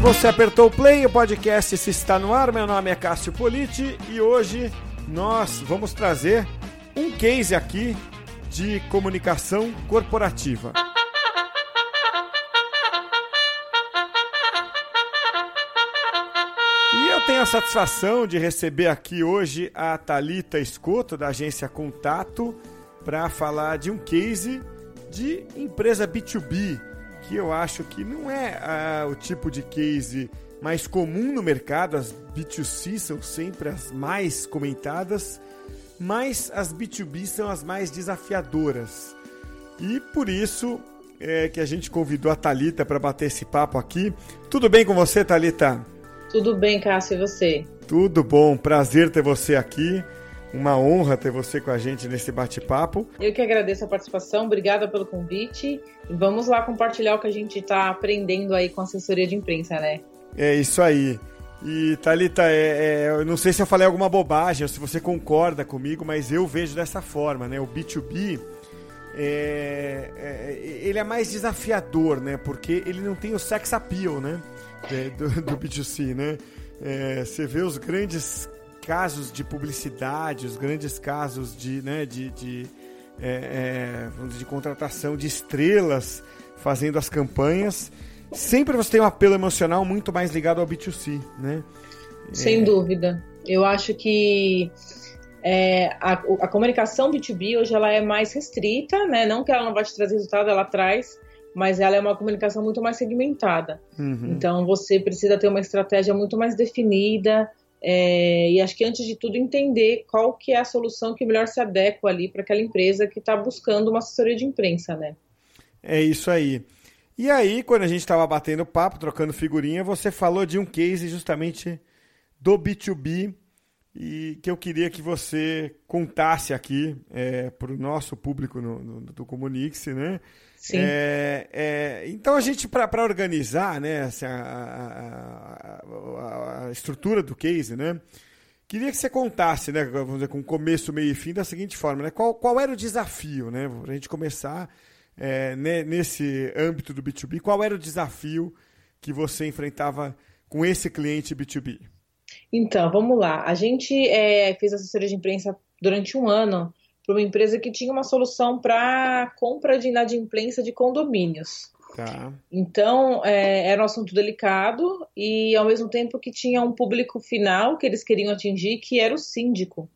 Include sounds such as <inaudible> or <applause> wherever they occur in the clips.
Você apertou o play, o podcast se está no ar. Meu nome é Cássio Politi e hoje nós vamos trazer um case aqui de comunicação corporativa. E eu tenho a satisfação de receber aqui hoje a Talita Escoto da agência Contato para falar de um case de empresa B2B que eu acho que não é ah, o tipo de case mais comum no mercado, as B2C são sempre as mais comentadas, mas as B2B são as mais desafiadoras. E por isso é que a gente convidou a Talita para bater esse papo aqui. Tudo bem com você, Talita? Tudo bem, Cássio, e você? Tudo bom, prazer ter você aqui. Uma honra ter você com a gente nesse bate-papo. Eu que agradeço a participação, obrigada pelo convite. E vamos lá compartilhar o que a gente está aprendendo aí com a assessoria de imprensa, né? É isso aí. E Thalita, é, é, eu não sei se eu falei alguma bobagem ou se você concorda comigo, mas eu vejo dessa forma, né? O B2B é, é, ele é mais desafiador, né? Porque ele não tem o sex appeal, né? É, do, do B2C, né? É, você vê os grandes casos de publicidade, os grandes casos de, né, de, de, é, é, de contratação de estrelas fazendo as campanhas, sempre você tem um apelo emocional muito mais ligado ao B2C, né? Sem é... dúvida. Eu acho que é, a, a, comunicação B2B hoje ela é mais restrita, né? Não que ela não vai te trazer resultado, ela traz, mas ela é uma comunicação muito mais segmentada. Uhum. Então você precisa ter uma estratégia muito mais definida, é, e acho que antes de tudo entender qual que é a solução que melhor se adequa ali para aquela empresa que está buscando uma assessoria de imprensa, né? É isso aí. E aí, quando a gente estava batendo papo, trocando figurinha, você falou de um case justamente do B2B e que eu queria que você contasse aqui é, para o nosso público no, no, do Comunix, né? Sim. É, é, então a gente, para organizar né, assim, a, a, a, estrutura do case, né? Queria que você contasse, né, vamos dizer, com começo, meio e fim, da seguinte forma, né? Qual, qual era o desafio, né? Para a gente começar é, nesse âmbito do B2B, qual era o desafio que você enfrentava com esse cliente B2B? Então, vamos lá. A gente é, fez assessoria de imprensa durante um ano para uma empresa que tinha uma solução para compra de inadimplência de condomínios. Tá. Então, é, era um assunto delicado e, ao mesmo tempo, que tinha um público final que eles queriam atingir, que era o síndico.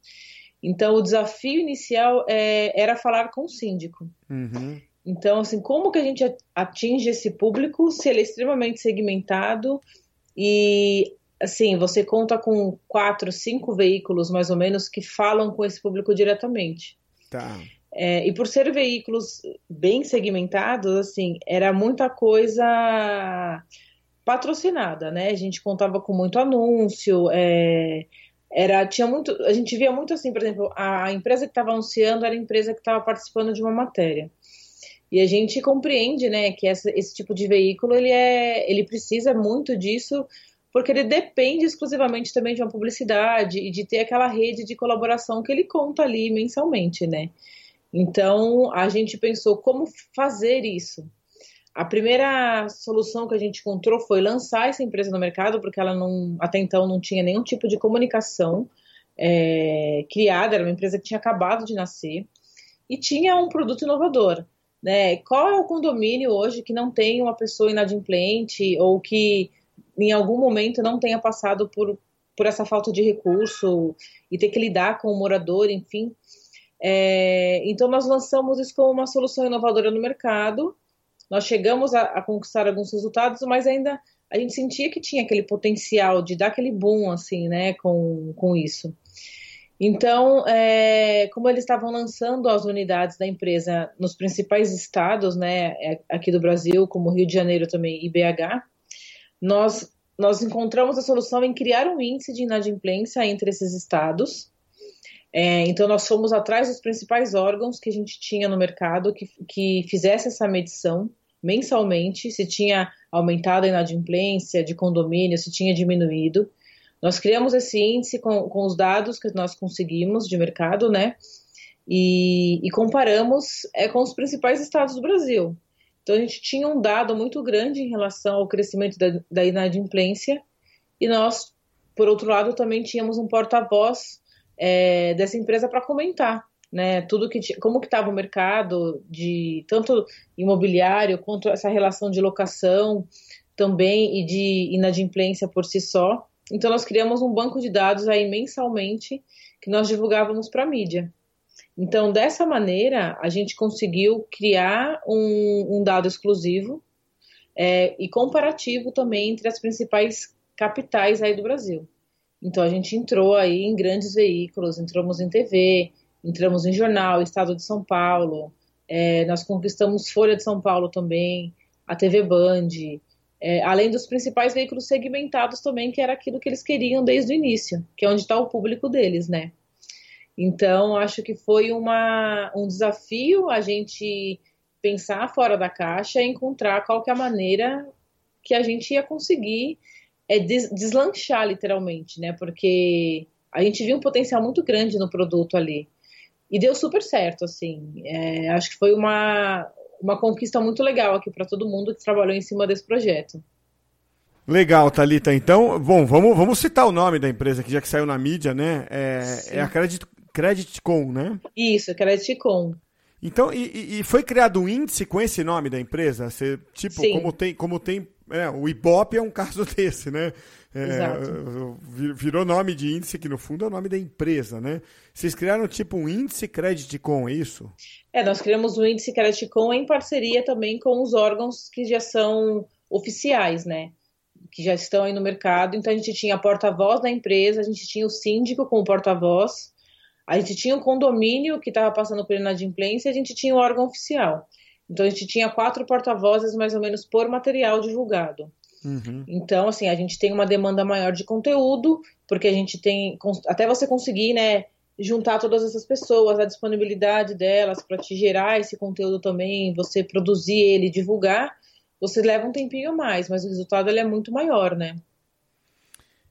Então, o desafio inicial é, era falar com o síndico. Uhum. Então, assim, como que a gente atinge esse público se ele é extremamente segmentado e assim, você conta com quatro, cinco veículos mais ou menos que falam com esse público diretamente. Tá. É, e por ser veículos bem segmentados, assim, era muita coisa patrocinada, né? A gente contava com muito anúncio, é, era tinha muito, a gente via muito assim, por exemplo, a empresa que estava anunciando era a empresa que estava participando de uma matéria. E a gente compreende, né, que essa, esse tipo de veículo ele é, ele precisa muito disso porque ele depende exclusivamente também de uma publicidade e de ter aquela rede de colaboração que ele conta ali mensalmente, né? Então, a gente pensou como fazer isso. A primeira solução que a gente encontrou foi lançar essa empresa no mercado, porque ela não, até então não tinha nenhum tipo de comunicação é, criada, era uma empresa que tinha acabado de nascer e tinha um produto inovador. Né? Qual é o condomínio hoje que não tem uma pessoa inadimplente ou que em algum momento não tenha passado por, por essa falta de recurso e ter que lidar com o morador, enfim. É, então, nós lançamos isso como uma solução inovadora no mercado. Nós chegamos a, a, conquistar alguns resultados, mas ainda a gente sentia que tinha aquele potencial de dar aquele boom, assim, né, com, com isso. Então, é, como eles estavam lançando as unidades da empresa nos principais estados, né, é, aqui do Brasil, como Rio de Janeiro também e BH, nós, nós encontramos a solução em criar um índice de inadimplência entre esses estados. É, então, nós fomos atrás dos principais órgãos que a gente tinha no mercado que, que fizesse essa medição mensalmente, se tinha aumentado a inadimplência de condomínio, se tinha diminuído. Nós criamos esse índice com, com os dados que nós conseguimos de mercado, né? E, e comparamos é, com os principais estados do Brasil. Então a gente tinha um dado muito grande em relação ao crescimento da, da inadimplência e nós, por outro lado, também tínhamos um porta-voz é, dessa empresa para comentar, né? Tudo que como que estava o mercado de tanto imobiliário quanto essa relação de locação também e de inadimplência por si só. Então nós criamos um banco de dados aí mensalmente que nós divulgávamos para a mídia. Então, dessa maneira, a gente conseguiu criar um, um dado exclusivo é, e comparativo também entre as principais capitais aí do Brasil. Então, a gente entrou aí em grandes veículos, entramos em TV, entramos em jornal, Estado de São Paulo, é, nós conquistamos Folha de São Paulo também, a TV Band, é, além dos principais veículos segmentados também, que era aquilo que eles queriam desde o início, que é onde está o público deles, né? Então, acho que foi uma, um desafio a gente pensar fora da caixa e encontrar qual que é a maneira que a gente ia conseguir é, des deslanchar, literalmente, né? Porque a gente viu um potencial muito grande no produto ali. E deu super certo, assim. É, acho que foi uma, uma conquista muito legal aqui para todo mundo que trabalhou em cima desse projeto. Legal, Thalita. Então, bom, vamos, vamos citar o nome da empresa que já que saiu na mídia, né? É, é a Credit, Creditcom, né? Isso, Creditcom. Então, e, e, foi criado um índice com esse nome da empresa? Você, tipo, Sim. como tem, como tem é, o Ibope é um caso <laughs> desse, né? É, virou nome de índice, que no fundo é o nome da empresa, né? Vocês criaram tipo um índice Creditcom, é isso? É, nós criamos o índice Creditcom em parceria também com os órgãos que já são oficiais, né? Que já estão aí no mercado. Então a gente tinha porta-voz da empresa, a gente tinha o síndico como porta-voz, a gente tinha o condomínio que estava passando por inadimplência e a gente tinha o órgão oficial. Então a gente tinha quatro porta-vozes mais ou menos por material divulgado. Uhum. Então, assim, a gente tem uma demanda maior de conteúdo, porque a gente tem. Até você conseguir, né, juntar todas essas pessoas, a disponibilidade delas para te gerar esse conteúdo também, você produzir ele, divulgar, você leva um tempinho mais, mas o resultado ele é muito maior, né?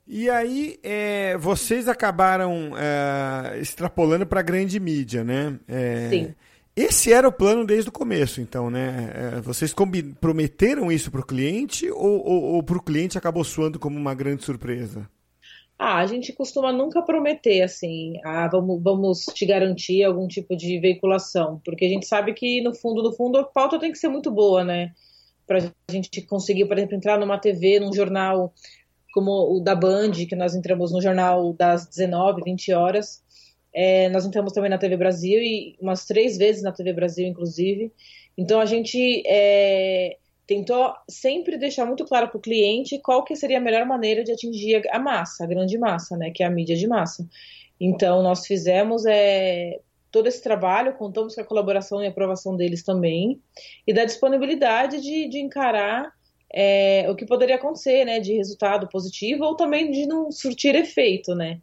E aí, é, vocês acabaram é, extrapolando para a grande mídia, né? É, Sim. Esse era o plano desde o começo, então, né? É, vocês prometeram isso para o cliente ou, ou, ou para o cliente acabou soando como uma grande surpresa? Ah, a gente costuma nunca prometer assim, ah, vamos, vamos te garantir algum tipo de veiculação, porque a gente sabe que no fundo, no fundo, a pauta tem que ser muito boa, né? Para a gente conseguir, por exemplo, entrar numa TV, num jornal como o da Band, que nós entramos no jornal das 19, 20 horas. É, nós entramos também na TV Brasil e umas três vezes na TV Brasil, inclusive. Então a gente é, tentou sempre deixar muito claro para o cliente qual que seria a melhor maneira de atingir a massa, a grande massa, né, que é a mídia de massa. Então nós fizemos é, todo esse trabalho, contamos com a colaboração e aprovação deles também e da disponibilidade de, de encarar é, o que poderia acontecer, né, de resultado positivo ou também de não surtir efeito, né.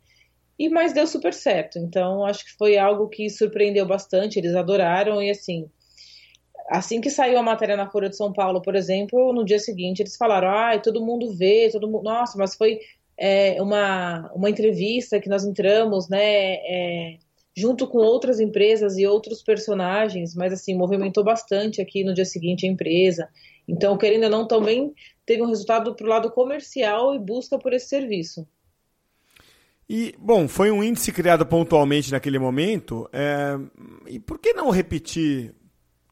E mas deu super certo. Então acho que foi algo que surpreendeu bastante. Eles adoraram e assim, assim que saiu a matéria na Folha de São Paulo, por exemplo, no dia seguinte eles falaram, ah, todo mundo vê, todo mundo, nossa, mas foi é, uma uma entrevista que nós entramos, né, é, junto com outras empresas e outros personagens, mas assim movimentou bastante aqui no dia seguinte a empresa. Então, querendo ou não, também teve um resultado para o lado comercial e busca por esse serviço. E, bom, foi um índice criado pontualmente naquele momento. É, e por que não repetir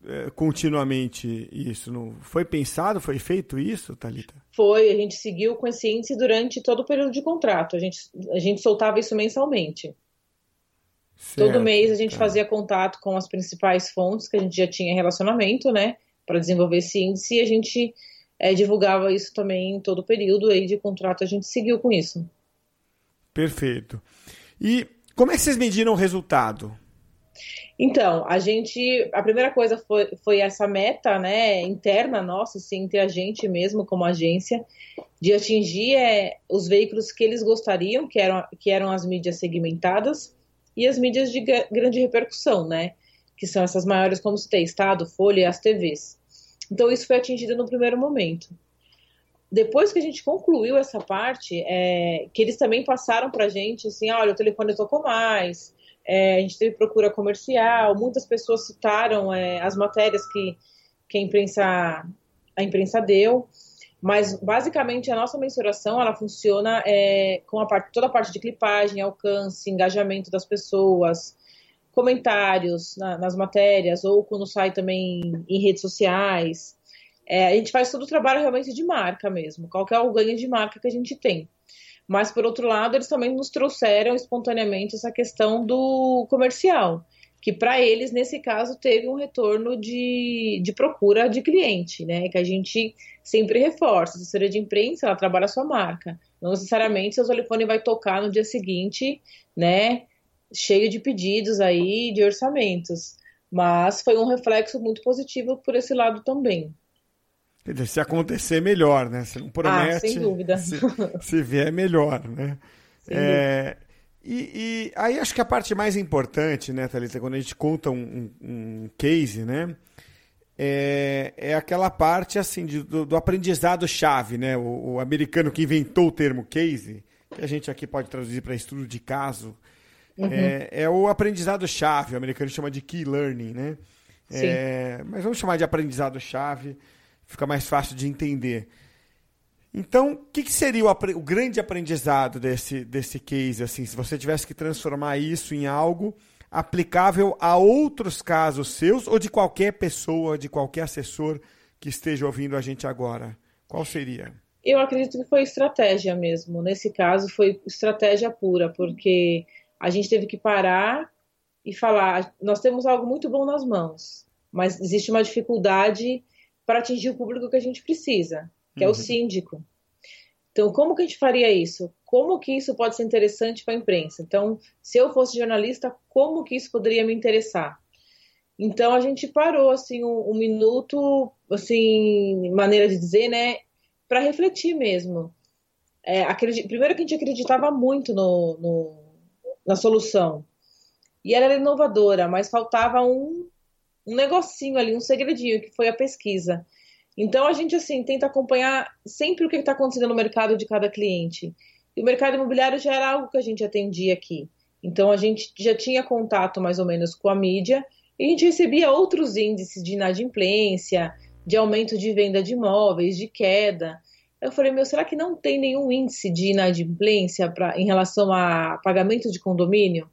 é, continuamente isso? Não foi pensado, foi feito isso, Thalita? Foi, a gente seguiu com esse índice durante todo o período de contrato. A gente, a gente soltava isso mensalmente. Certo, todo mês a gente tá. fazia contato com as principais fontes que a gente já tinha relacionamento, né? Para desenvolver esse índice e a gente é, divulgava isso também em todo o período aí de contrato, a gente seguiu com isso. Perfeito. E como é que vocês mediram o resultado? Então, a gente, a primeira coisa foi, foi essa meta, né, interna nossa, assim, entre a gente mesmo como agência, de atingir é, os veículos que eles gostariam, que eram, que eram as mídias segmentadas e as mídias de grande repercussão, né, que são essas maiores, como tem Estado, Folha e as TVs. Então, isso foi atingido no primeiro momento. Depois que a gente concluiu essa parte, é, que eles também passaram para a gente, assim, olha, o telefone tocou mais, é, a gente teve procura comercial, muitas pessoas citaram é, as matérias que, que a imprensa, a imprensa deu. Mas basicamente a nossa mensuração ela funciona é, com a parte, toda a parte de clipagem, alcance, engajamento das pessoas, comentários na, nas matérias ou quando sai também em redes sociais. É, a gente faz todo o trabalho realmente de marca mesmo, qual é o ganho de marca que a gente tem. Mas, por outro lado, eles também nos trouxeram espontaneamente essa questão do comercial, que para eles, nesse caso, teve um retorno de, de procura de cliente, né? Que a gente sempre reforça. A assessoria de imprensa, ela trabalha a sua marca. Não necessariamente seu telefone vai tocar no dia seguinte, né? Cheio de pedidos aí, de orçamentos. Mas foi um reflexo muito positivo por esse lado também. Se acontecer, melhor, né? Você não promete. Ah, sem dúvida. Se, se vier, melhor, né? É, e, e, aí acho que a parte mais importante, né, Thalita, quando a gente conta um, um, case, né? É, é, aquela parte assim de, do, do aprendizado-chave, né? O, o, americano que inventou o termo case, que a gente aqui pode traduzir para estudo de caso, uhum. é, é, o aprendizado-chave. O americano chama de key learning, né? É, mas vamos chamar de aprendizado-chave fica mais fácil de entender. Então, o que, que, seria o, o, grande aprendizado desse, desse case, assim, se você tivesse que transformar isso em algo aplicável a outros casos seus ou de qualquer pessoa, de qualquer assessor que esteja ouvindo a gente agora? Qual seria? Eu acredito que foi estratégia mesmo. Nesse caso, foi estratégia pura, porque a gente teve que parar e falar: nós temos algo muito bom nas mãos, mas existe uma dificuldade para atingir o público que a gente precisa, que uhum. é o uhum. síndico. Então, como que a gente faria isso? Como que isso pode ser interessante para a imprensa? Então, se eu fosse jornalista, como que isso poderia me interessar? Então, a gente parou, assim, um, um minuto, assim, maneira de dizer, né, para refletir mesmo. É, Primeiro que a gente acreditava muito no, no, na solução. E ela era inovadora, mas faltava um, um negocinho ali, um segredinho, que foi a pesquisa. Então a gente assim tenta acompanhar sempre o que está acontecendo no mercado de cada cliente. E o mercado imobiliário já era algo que a gente atendia aqui. Então a gente já tinha contato mais ou menos com a mídia e a gente recebia outros índices de inadimplência, de aumento de venda de imóveis, de queda. Eu falei, meu, será que não tem nenhum índice de inadimplência pra, em relação a pagamento de condomínio?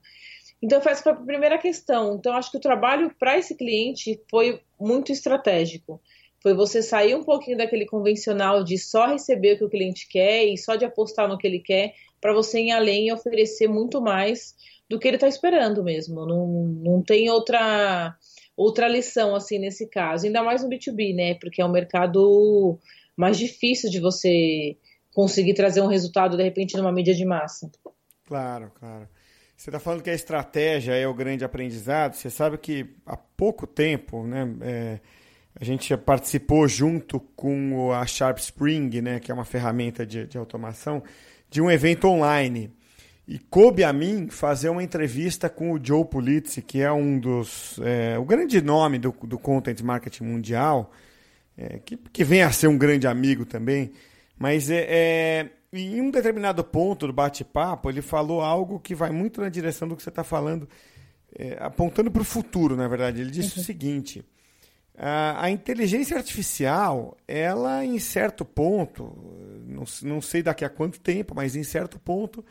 Então, essa foi a primeira questão. Então, acho que o trabalho para esse cliente foi muito estratégico. Foi você sair um pouquinho daquele convencional de só receber o que o cliente quer e só de apostar no que ele quer, para você ir além e oferecer muito mais do que ele está esperando mesmo. Não, não tem outra, outra lição assim nesse caso. Ainda mais no B2B, né? Porque é um mercado mais difícil de você conseguir trazer um resultado de repente numa mídia de massa. Claro, claro. Você está falando que a estratégia é o grande aprendizado. Você sabe que há pouco tempo, né, é, a gente participou junto com a Sharp Spring, né, que é uma ferramenta de, de automação, de um evento online. E coube a mim fazer uma entrevista com o Joe Pulitzi, que é um dos. É, o grande nome do, do content marketing mundial, é, que, que vem a ser um grande amigo também. Mas é, é em um determinado ponto do bate-papo, ele falou algo que vai muito na direção do que você está falando, é, apontando para o futuro, na verdade. Ele disse uhum. o seguinte: a, a, inteligência artificial, ela, em certo ponto, não, não sei daqui a quanto tempo, mas em certo ponto,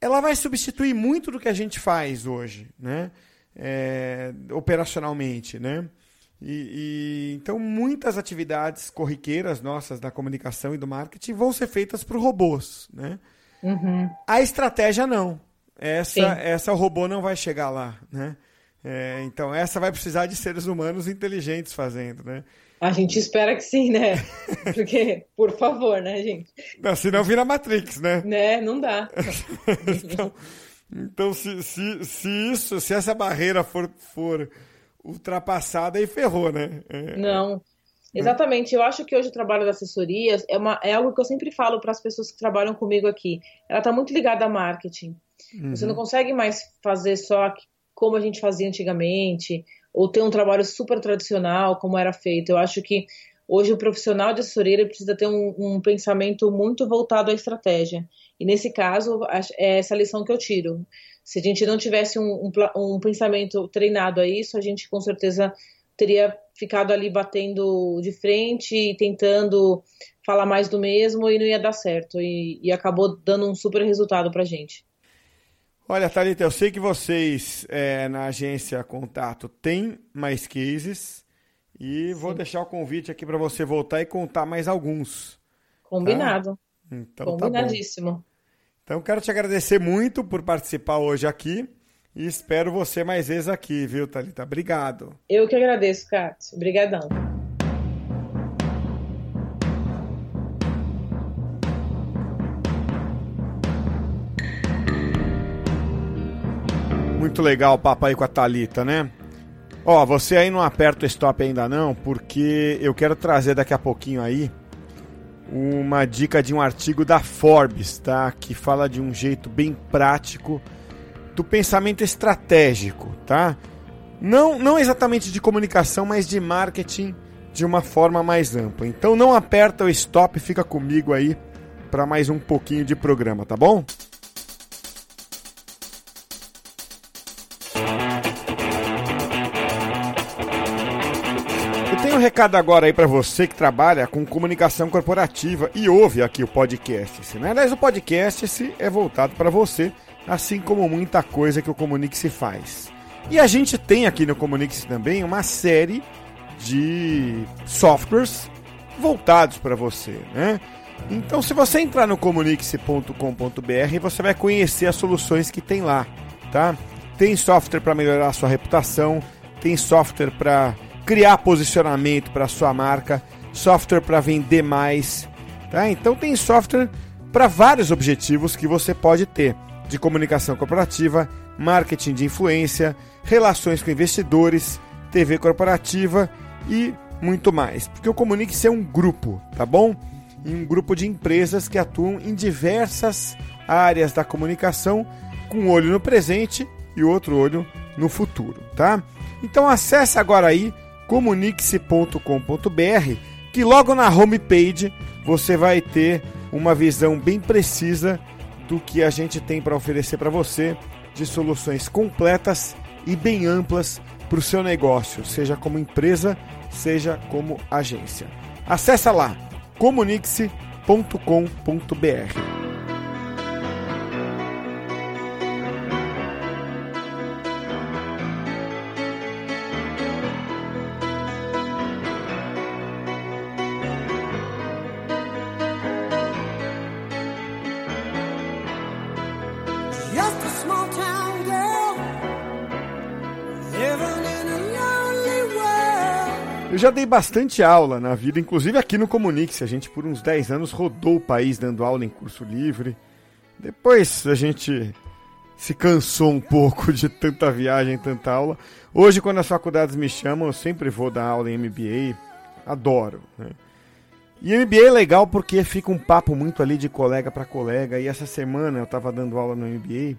ela vai substituir muito do que a gente faz hoje, né? É, operacionalmente, né? E, e, então muitas atividades corriqueiras nossas da comunicação e do marketing vão ser feitas por robôs, né? Uhum. A estratégia não. Essa, essa o robô não vai chegar lá, né? É, então essa vai precisar de seres humanos inteligentes fazendo, né? A gente espera que sim, né? <laughs> Porque, por favor, né, gente? Não, senão vira Matrix, né? Né, não dá. <laughs> então, então se, se, se isso, se essa barreira for, for ultrapassada e ferrou, né? É... Não. Exatamente, eu acho que hoje o trabalho da assessoria é, uma, é algo que eu sempre falo para as pessoas que trabalham comigo aqui. Ela está muito ligada a marketing. Uhum. Você não consegue mais fazer só como a gente fazia antigamente, ou ter um trabalho super tradicional, como era feito. Eu acho que hoje o profissional de assessoria precisa ter um, um pensamento muito voltado à estratégia. E nesse caso, é essa lição que eu tiro. Se a gente não tivesse um, um, um pensamento treinado a isso, a gente com certeza teria ficado ali batendo de frente e tentando falar mais do mesmo e não ia dar certo. E, e acabou dando um super resultado pra gente. Olha, Thalita, eu sei que vocês é, na agência Contato têm mais cases e Sim. vou deixar o convite aqui para você voltar e contar mais alguns. Combinado. Tá? Então, Combinadíssimo. Tá então, quero te agradecer muito por participar hoje aqui e espero você mais vezes aqui, viu, Thalita? Obrigado. Eu que agradeço, Cássio. Obrigadão. Muito legal o papo aí com a Thalita, né? Ó, você aí não aperta o stop ainda não, porque eu quero trazer daqui a pouquinho aí uma dica de um artigo da Forbes, tá? Que fala de um jeito bem prático do pensamento estratégico, tá? Não, não exatamente de comunicação, mas de marketing de uma forma mais ampla. Então não aperta o stop, fica comigo aí para mais um pouquinho de programa, tá bom? Recado agora aí para você que trabalha com comunicação corporativa e ouve aqui o podcast. Né? Aliás, o podcast é voltado para você assim como muita coisa que o Comunique se faz. E a gente tem aqui no Comunique-se também uma série de softwares voltados para você, né? Então, se você entrar no comunique-se.com.br, você vai conhecer as soluções que tem lá, tá? Tem software para melhorar a sua reputação, tem software para criar posicionamento para sua marca, software para vender mais, tá? Então tem software para vários objetivos que você pode ter de comunicação corporativa, marketing de influência, relações com investidores, TV corporativa e muito mais. Porque o Comunique-se é um grupo, tá bom? Um grupo de empresas que atuam em diversas áreas da comunicação, com um olho no presente e outro olho no futuro, tá? Então acesse agora aí comunique-se.com.br que logo na homepage você vai ter uma visão bem precisa do que a gente tem para oferecer para você de soluções completas e bem amplas para o seu negócio, seja como empresa, seja como agência. Acesse lá comunique-se.com.br. já dei bastante aula na vida, inclusive aqui no Comunique-se. A gente, por uns 10 anos, rodou o país dando aula em curso livre. Depois a gente se cansou um pouco de tanta viagem, tanta aula. Hoje, quando as faculdades me chamam, eu sempre vou dar aula em MBA. Adoro. Né? E MBA é legal porque fica um papo muito ali de colega para colega. E essa semana eu estava dando aula no MBA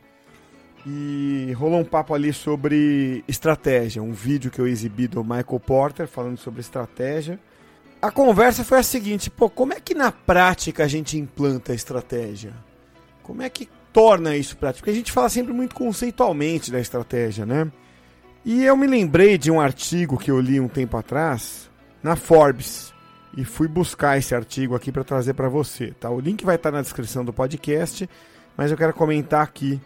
e rolou um papo ali sobre estratégia, um vídeo que eu exibi do Michael Porter falando sobre estratégia. A conversa foi a seguinte: pô, como é que na prática a gente implanta a estratégia? Como é que torna isso prático? Porque a gente fala sempre muito conceitualmente da estratégia, né? E eu me lembrei de um artigo que eu li um tempo atrás na Forbes e fui buscar esse artigo aqui para trazer para você, tá? O link vai estar na descrição do podcast, mas eu quero comentar aqui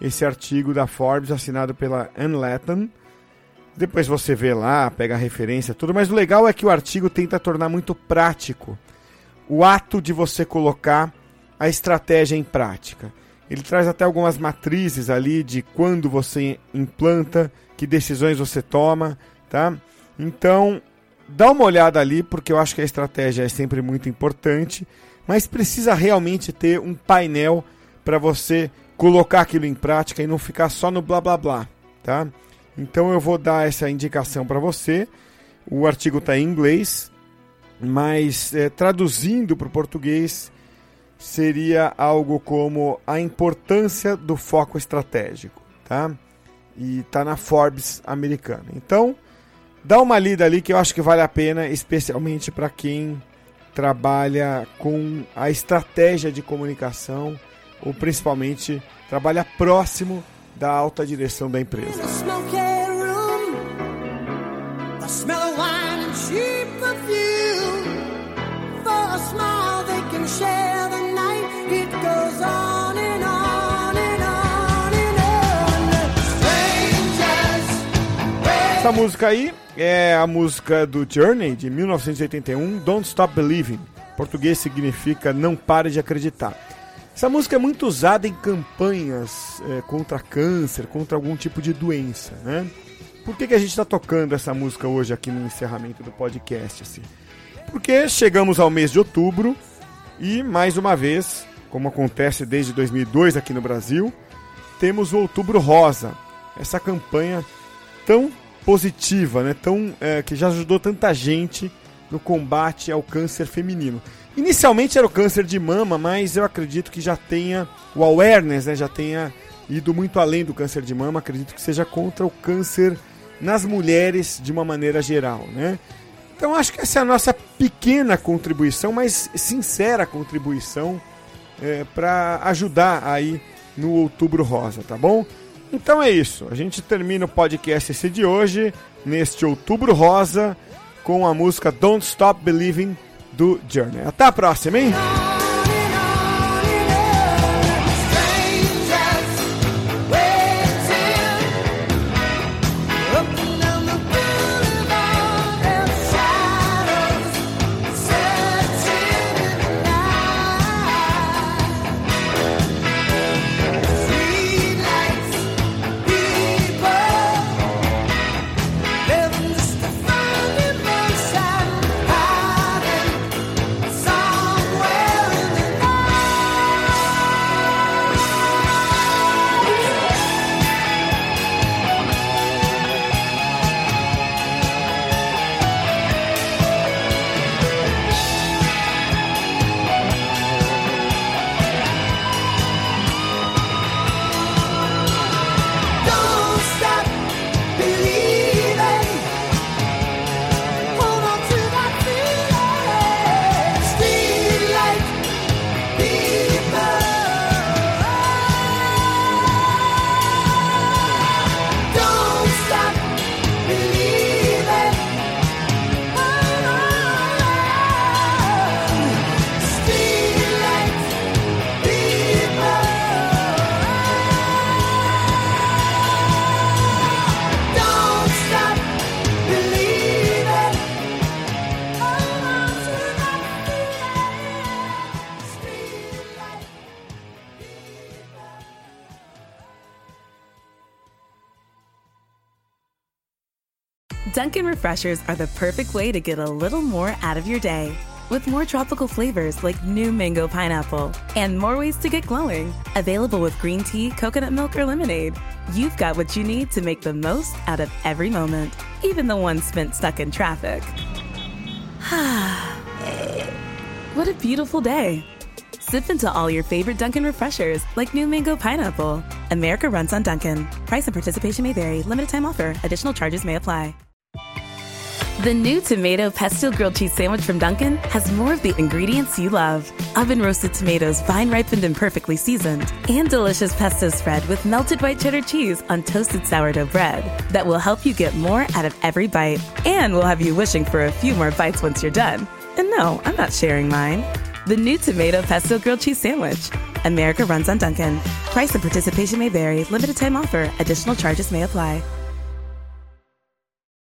esse artigo da Forbes assinado pela Latham. Depois você vê lá, pega a referência, tudo, mas o legal é que o artigo tenta tornar muito prático o ato de você colocar a estratégia em prática. Ele traz até algumas matrizes ali de quando você implanta, que decisões você toma, tá? Então, dá uma olhada ali, porque eu acho que a estratégia é sempre muito importante, mas precisa realmente ter um painel para você colocar aquilo em prática e não ficar só no blá blá blá, tá? Então eu vou dar essa indicação para você. O artigo está em inglês, mas é, traduzindo para o português seria algo como a importância do foco estratégico, tá? E está na Forbes americana. Então, dá uma lida ali que eu acho que vale a pena, especialmente para quem trabalha com a estratégia de comunicação ou principalmente trabalha próximo da alta direção da empresa. Essa música aí é a música do Journey de 1981, Don't Stop Believing. Em português significa Não Pare de Acreditar. Essa música é muito usada em campanhas é, contra câncer, contra algum tipo de doença, né? Por que, que a gente está tocando essa música hoje aqui no encerramento do podcast? Assim? Porque chegamos ao mês de outubro e, mais uma vez, como acontece desde 2002 aqui no Brasil, temos o Outubro Rosa, essa campanha tão positiva, né? tão, é, que já ajudou tanta gente no combate ao câncer feminino. Inicialmente era o câncer de mama, mas eu acredito que já tenha o awareness, né, já tenha ido muito além do câncer de mama. Acredito que seja contra o câncer nas mulheres de uma maneira geral, né? Então acho que essa é a nossa pequena contribuição, mas sincera contribuição é, para ajudar aí no Outubro Rosa, tá bom? Então é isso. A gente termina o podcast esse de hoje neste Outubro Rosa com a música Don't Stop Believing do Journey. Até a próxima, hein? Refreshers are the perfect way to get a little more out of your day. With more tropical flavors like new mango pineapple and more ways to get glowing. Available with green tea, coconut milk, or lemonade. You've got what you need to make the most out of every moment, even the ones spent stuck in traffic. <sighs> what a beautiful day. Sip into all your favorite Dunkin' refreshers like new mango pineapple. America runs on Dunkin'. Price and participation may vary. Limited time offer. Additional charges may apply. The new tomato pesto grilled cheese sandwich from Dunkin' has more of the ingredients you love. Oven roasted tomatoes, vine ripened and perfectly seasoned, and delicious pesto spread with melted white cheddar cheese on toasted sourdough bread that will help you get more out of every bite and will have you wishing for a few more bites once you're done. And no, I'm not sharing mine. The new tomato pesto grilled cheese sandwich. America runs on Dunkin'. Price and participation may vary. Limited time offer. Additional charges may apply.